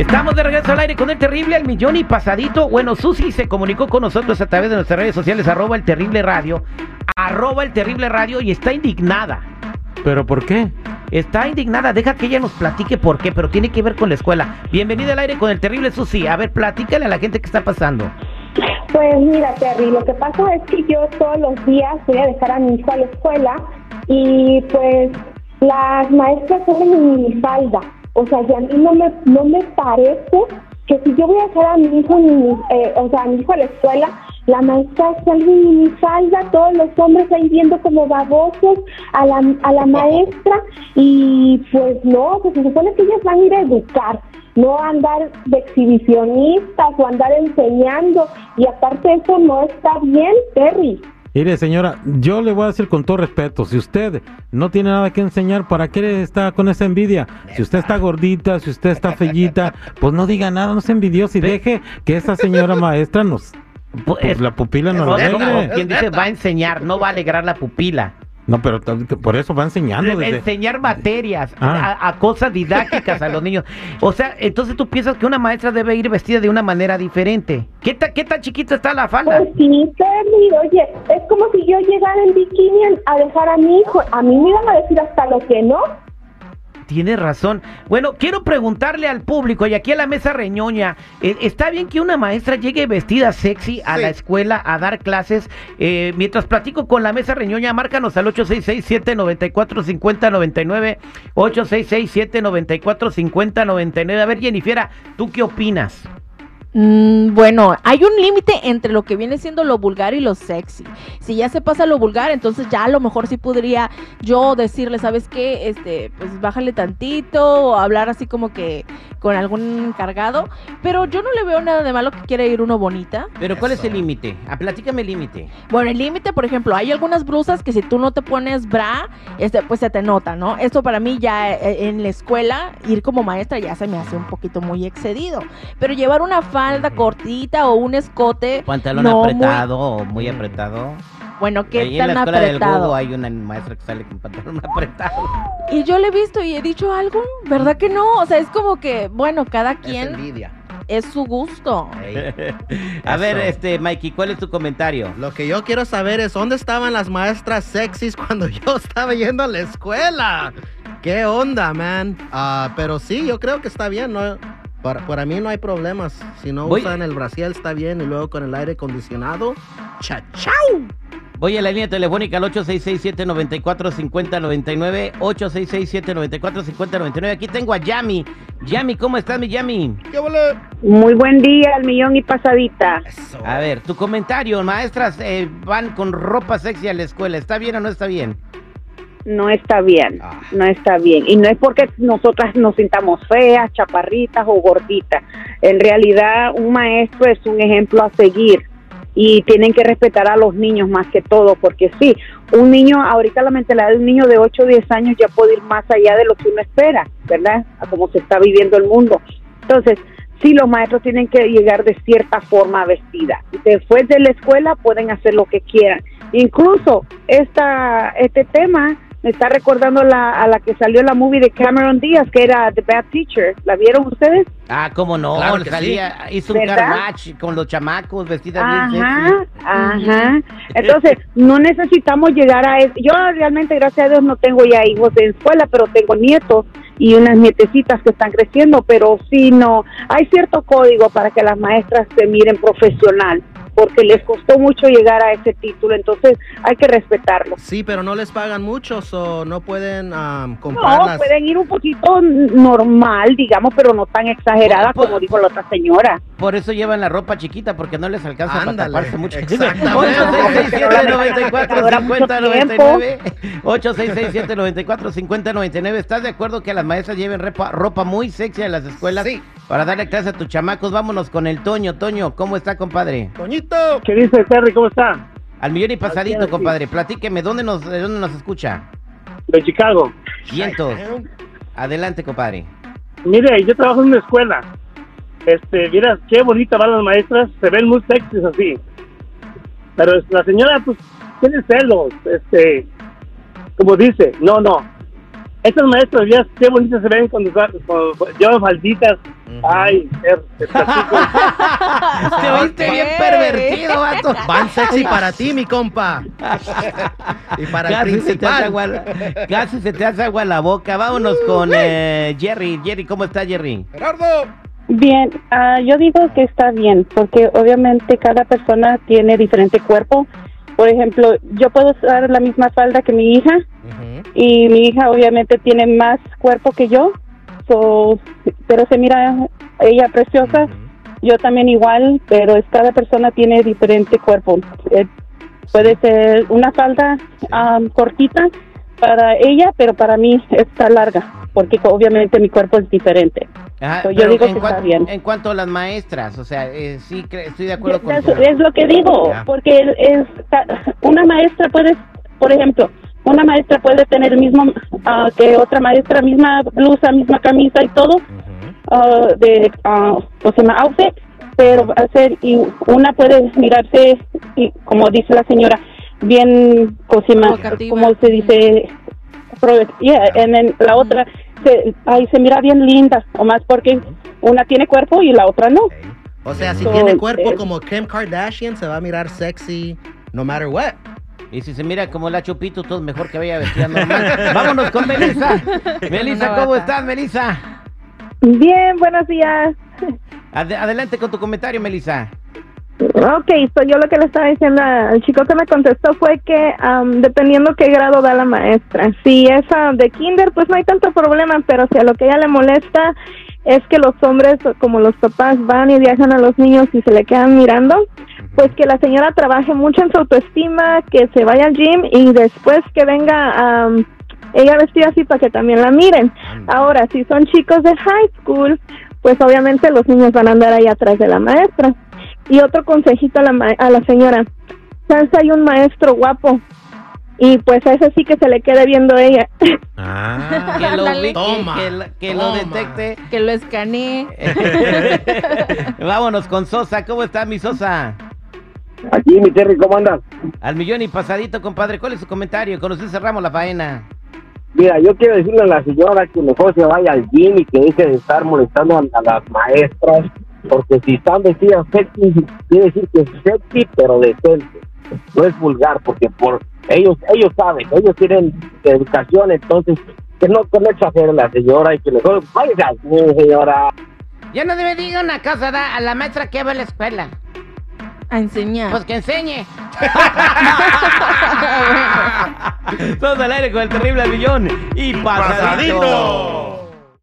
Estamos de regreso al aire con el terrible al millón y pasadito. Bueno, Susi se comunicó con nosotros a través de nuestras redes sociales, arroba el terrible radio, arroba el terrible radio y está indignada. ¿Pero por qué? Está indignada, deja que ella nos platique por qué, pero tiene que ver con la escuela. Bienvenida al aire con el terrible Susi. A ver, platícale a la gente qué está pasando. Pues mira, Terry, lo que pasa es que yo todos los días voy a dejar a mi hijo a la escuela y pues las maestras son en mi falda. O sea, y a mí no me, no me parece que si yo voy a dejar a mi hijo, eh, o sea, a mi hijo a la escuela, la maestra salga en mi falda, todos los hombres ahí viendo como babosos a la, a la maestra y pues no, pues se supone que ellas van a ir a educar, no a andar de exhibicionistas o andar enseñando y aparte eso no está bien, Terry. Mire, señora, yo le voy a decir con todo respeto, si usted no tiene nada que enseñar, ¿para qué está con esa envidia? Si usted está gordita, si usted está fellita, pues no diga nada, no se envidioso y deje que esa señora maestra nos... Pues la pupila no la alegre. Quien dice va a enseñar, no va a alegrar la pupila. No, pero por eso va enseñando. Desde... Enseñar materias, ah. a, cosas didácticas a los niños. O sea, entonces tú piensas que una maestra debe ir vestida de una manera diferente. ¿Qué, qué tan chiquita está la falda? Pues sí, oye, es como si yo llegara en bikini a dejar a mi hijo. A mí me iban a decir hasta lo que no. Tiene razón. Bueno, quiero preguntarle al público y aquí a la mesa reñoña, eh, ¿está bien que una maestra llegue vestida sexy a la escuela a dar clases? Eh, mientras platico con la mesa reñoña, márcanos al 866-794-5099, 866-794-5099. A ver, Jennifer, ¿tú qué opinas? Mm, bueno, hay un límite entre lo que viene siendo lo vulgar y lo sexy. Si ya se pasa lo vulgar, entonces ya a lo mejor sí podría yo decirle, ¿sabes qué? Este, pues bájale tantito o hablar así como que con algún encargado. Pero yo no le veo nada de malo que quiera ir uno bonita. Pero ¿cuál es el límite? Ah, platícame el límite. Bueno, el límite, por ejemplo, hay algunas blusas que si tú no te pones bra, este, pues se te nota, ¿no? Esto para mí ya eh, en la escuela, ir como maestra ya se me hace un poquito muy excedido. Pero llevar una falda cortita o un escote. Pantalón apretado o muy apretado. Bueno, ¿qué Ahí tan en la escuela apretado? Del hay una maestra que sale con pantalón apretado. Y yo le he visto y he dicho algo, ¿verdad que no? O sea, es como que, bueno, cada quien envidia. es su gusto. A ver, este, Mikey, ¿cuál es tu comentario? Lo que yo quiero saber es dónde estaban las maestras sexys cuando yo estaba yendo a la escuela. ¿Qué onda, man? Ah, pero sí, yo creo que está bien, ¿no? Para, para mí no hay problemas. Si no usan el brasil está bien y luego con el aire acondicionado, ¡cha chao! Voy a la línea telefónica al 866-794-5099. 866-794-5099. Aquí tengo a Yami. Yami, ¿cómo estás, mi Yami? ¿Qué Muy buen día, al millón y pasadita. A ver, tu comentario. Maestras eh, van con ropa sexy a la escuela. ¿Está bien o no está bien? no está bien, ah. no está bien. Y no es porque nosotras nos sintamos feas, chaparritas o gorditas. En realidad, un maestro es un ejemplo a seguir y tienen que respetar a los niños más que todo, porque sí, un niño, ahorita la mentalidad de un niño de 8 o 10 años ya puede ir más allá de lo que uno espera, ¿verdad? A cómo se está viviendo el mundo. Entonces, sí, los maestros tienen que llegar de cierta forma vestida. Después de la escuela pueden hacer lo que quieran. Incluso esta, este tema me está recordando la, a la que salió la movie de Cameron Díaz, que era The Bad Teacher. ¿La vieron ustedes? Ah, cómo no, salía, hizo un carmatch con los chamacos vestidas ajá, Ajá, Entonces, no necesitamos llegar a eso. Yo realmente, gracias a Dios, no tengo ya hijos en escuela, pero tengo nietos y unas nietecitas que están creciendo, pero sí, no, hay cierto código para que las maestras se miren profesional porque les costó mucho llegar a ese título, entonces hay que respetarlo. Sí, pero no les pagan mucho, o no pueden um, No, pueden ir un poquito normal, digamos, pero no tan exagerada como dijo la otra señora. Por eso llevan la ropa chiquita, porque no les alcanza para taparse mucho. Exactamente. 866-794-5099. ¿Estás de acuerdo que las maestras lleven ropa, ropa muy sexy a las escuelas? Sí. Para darle clase a tus chamacos. Vámonos con el Toño. Toño, ¿cómo está, compadre? Toñito. ¿Qué dice Terry? ¿Cómo está? Al millón y pasadito, compadre. Platíqueme, ¿dónde nos, ¿de dónde nos escucha? De Chicago. Vientos. Adelante, compadre. Mire, yo trabajo en una escuela. Este, mira, qué bonita van las maestras. Se ven muy sexys así. Pero la señora, pues, tiene celos. Este, como dice, no, no. Estas maestras, ya qué bonitas se ven cuando, cuando llevan falditas. Ay, te, te. Te oíste bien pervertido, vato. Van sexy para ti, mi compa. y para el Casi se, te hace principal. agua, la- casi se te hace agua la boca. Vámonos con eh, Jerry. Jerry, ¿cómo está Jerry? Gerardo. Bien, ah, yo digo que está bien, porque obviamente cada persona tiene diferente cuerpo. Por ejemplo, yo puedo usar la misma falda que mi hija y mi hija obviamente tiene más cuerpo que yo, so, pero se mira ella preciosa, yo también igual, pero es cada persona tiene diferente cuerpo. Eh, puede ser una falda am, cortita para ella, pero para mí está larga, porque obviamente mi cuerpo es diferente. Ajá, So, yo digo en que está cuanto- bien. En cuanto a las maestras, o sea, eh, sí, estoy de acuerdo con Es, tu- es lo que digo, porque es, una maestra puede, por ejemplo, una maestra puede tener el mismo ah, que otra maestra, misma blusa, misma camisa y todo, Ujú. ah, de, ah, o sea, outfit, pero ser, y una puede mirarse, y, como dice la señora, bien, cosima, Provocativa. como se dice, pro- yeah, and then la otra, se, ay, se mira bien linda, o más porque una tiene cuerpo y la otra no. O sea, si So, tiene cuerpo eh, como Kim Kardashian, se va a mirar sexy no matter what. Y si se mira como la Chupito, todo mejor que vaya vestida normal. Vámonos con Melissa. Melissa, ¿cómo estás, Melissa? Bien, buenos días. Ade- adelante con tu comentario, Melissa. Ok, so yo lo que le estaba diciendo al chico que me contestó fue que am, dependiendo qué grado da la maestra. Si es ah, de kinder, pues no hay tanto problema, pero si a lo que ella le molesta es que los hombres, como los papás, van y viajan a los niños y se le quedan mirando, pues que la señora trabaje mucho en su autoestima, que se vaya al gym y después que venga am, ella vestida así para que también la miren. Ahora, si son chicos de high school, pues obviamente los niños van a andar ahí atrás de la maestra. Y otro consejito a la, ma- a la señora. Chance hay un maestro guapo. Y pues a ese sí que se le quede viendo ella. Ah. Que lo, que- Toma, que, lo- detecte. Que lo escanee. Vámonos con Sosa. ¿Cómo está mi Sosa? Aquí, mi Terry, ¿cómo andas? Al millón y pasadito, compadre. ¿Cuál es su comentario? Con usted cerramos la faena. Mira, yo quiero decirle a la señora que mejor se vaya al gym y que deje de estar molestando a, a las maestras, porque si están vestidas sexy, quiere decir que es sexy, pero decente. No es vulgar, porque por ellos ellos saben, ellos tienen educación, entonces que no, que no exagere la señora y que mejor vaya señora. Ya no debe diga una cosa da, a la maestra que va a la escuela. A enseñar. Pues que enseñe. Todos al aire con el terrible al millón y pasadito. Pasadito.